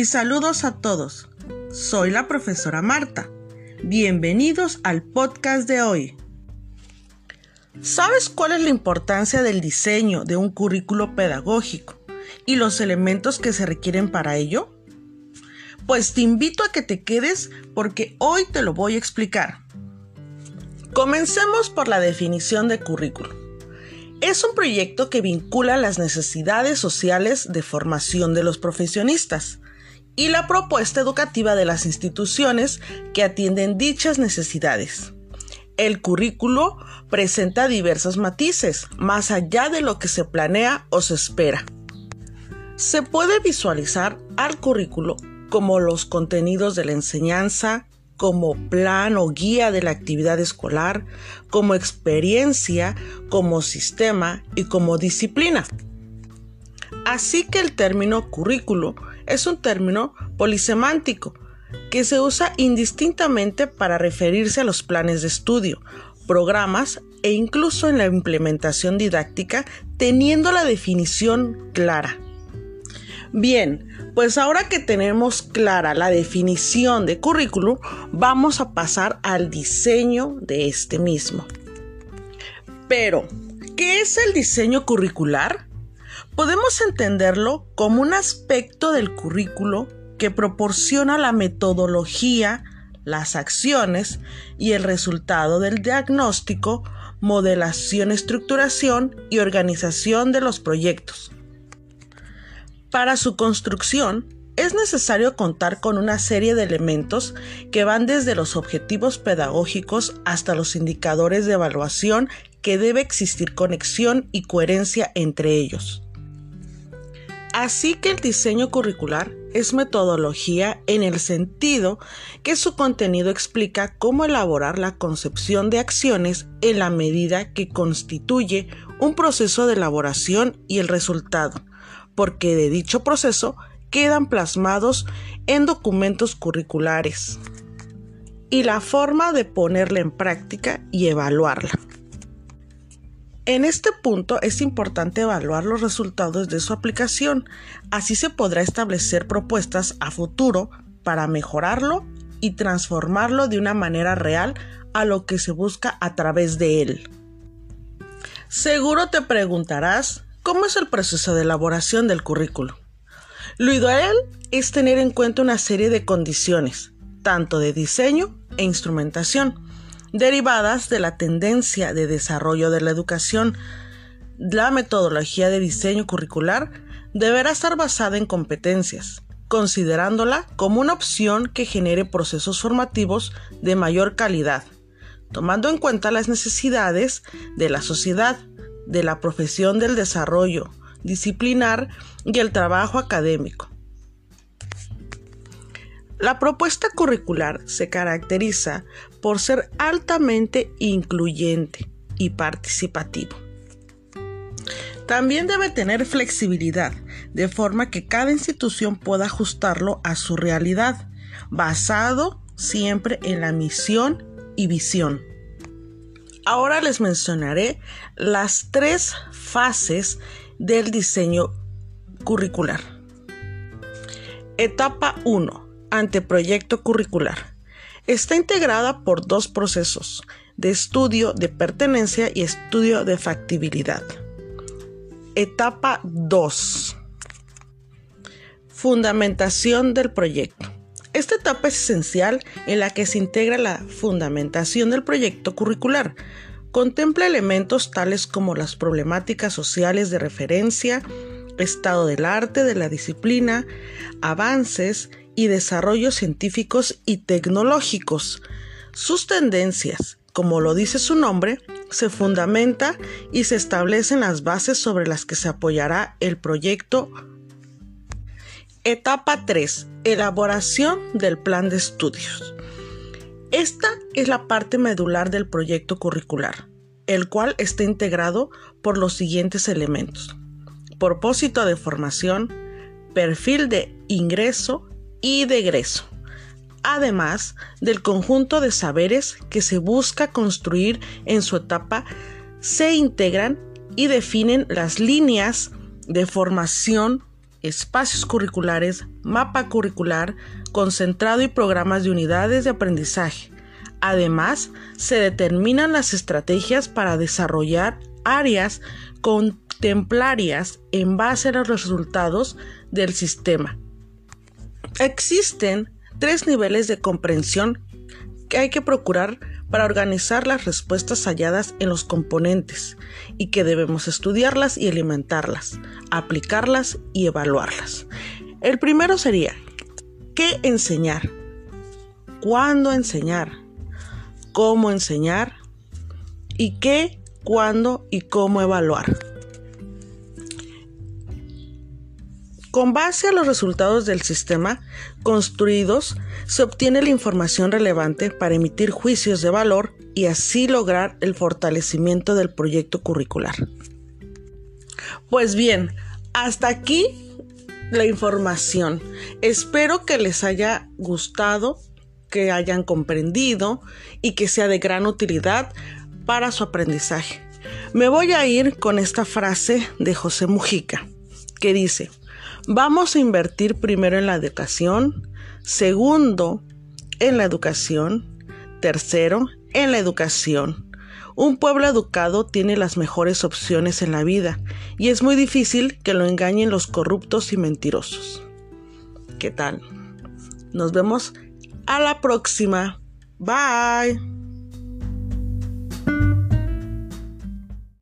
y saludos a todos. Soy la profesora Marta. Bienvenidos al podcast de hoy. ¿Sabes cuál es la importancia del diseño de un currículo pedagógico y los elementos que se requieren para ello? Pues te invito a que te quedes porque hoy te lo voy a explicar. Comencemos por la definición de currículo. Es un proyecto que vincula las necesidades sociales de formación de los profesionistas y la propuesta educativa de las instituciones que atienden dichas necesidades. El currículo presenta diversos matices, más allá de lo que se planea o se espera. Se puede visualizar al currículo como los contenidos de la enseñanza, como plan o guía de la actividad escolar, como experiencia, como sistema y como disciplina. Así que el término currículo es un término polisemántico que se usa indistintamente para referirse a los planes de estudio, programas e incluso en la implementación didáctica teniendo la definición clara. Bien, pues ahora que tenemos clara la definición de currículum, vamos a pasar al diseño de este mismo. Pero, ¿qué es el diseño curricular? Podemos entenderlo como un aspecto del currículo que proporciona la metodología, las acciones y el resultado del diagnóstico, modelación, estructuración y organización de los proyectos para su construcción, es necesario contar con una serie de elementos que van desde los objetivos pedagógicos hasta los indicadores de evaluación que debe existir conexión y coherencia entre ellos. Así que el diseño curricular es metodología en el sentido que su contenido explica cómo elaborar la concepción de acciones en la medida que constituye un proceso de elaboración y el resultado, porque de dicho proceso quedan plasmados en documentos curriculares y la forma de ponerla en práctica y evaluarla. En este punto es importante evaluar los resultados de su aplicación, así se podrá establecer propuestas a futuro para mejorarlo y transformarlo de una manera real a lo que se busca a través de él. Seguro te preguntarás, ¿Cómo es el proceso de elaboración del currículo? Lo ideal es tener en cuenta una serie de condiciones, tanto de diseño e instrumentación, derivadas de la tendencia de desarrollo de la educación. La metodología de diseño curricular deberá estar basada en competencias, considerándola como una opción que genere procesos formativos de mayor calidad, tomando en cuenta las necesidades de la sociedad, de la profesión del desarrollo disciplinar y el trabajo académico. La propuesta curricular se caracteriza por ser altamente incluyente y participativo. También debe tener flexibilidad, de forma que cada institución pueda ajustarlo a su realidad, basado siempre en la misión y visión. Ahora les mencionaré las tres fases del diseño curricular. Etapa 1. Anteproyecto curricular. Está integrada por dos procesos, de estudio de pertenencia y estudio de factibilidad. Etapa 2. Fundamentación del proyecto. Esta etapa es esencial en la que se integra la fundamentación del proyecto curricular. Contempla elementos tales como las problemáticas sociales de referencia, estado del arte, de la disciplina, avances y desarrollos científicos y tecnológicos. Sus tendencias, como lo dice su nombre, se fundamenta y se establecen las bases sobre las que se apoyará el proyecto Etapa 3. Elaboración del plan de estudios. Esta es la parte medular del proyecto curricular, el cual está integrado por los siguientes elementos. Propósito de formación, perfil de ingreso y de egreso, además del conjunto de saberes que se busca construir en su etapa, se integran y definen las líneas de formación espacios curriculares, mapa curricular, concentrado y programas de unidades de aprendizaje. Además, se determinan las estrategias para desarrollar áreas contemplarias en base a los resultados del sistema. Existen tres niveles de comprensión que hay que procurar para organizar las respuestas halladas en los componentes y que debemos estudiarlas y alimentarlas, aplicarlas y evaluarlas. El primero sería, ¿qué enseñar? ¿Cuándo enseñar? ¿Cómo enseñar? ¿Y qué, cuándo y cómo evaluar? Con base a los resultados del sistema construidos, se obtiene la información relevante para emitir juicios de valor y así lograr el fortalecimiento del proyecto curricular. Pues bien, hasta aquí la información. Espero que les haya gustado, que hayan comprendido y que sea de gran utilidad para su aprendizaje. Me voy a ir con esta frase de José Mujica, que dice, Vamos a invertir primero en la educación, segundo en la educación, tercero en la educación. Un pueblo educado tiene las mejores opciones en la vida y es muy difícil que lo engañen los corruptos y mentirosos. ¿Qué tal? Nos vemos a la próxima. Bye.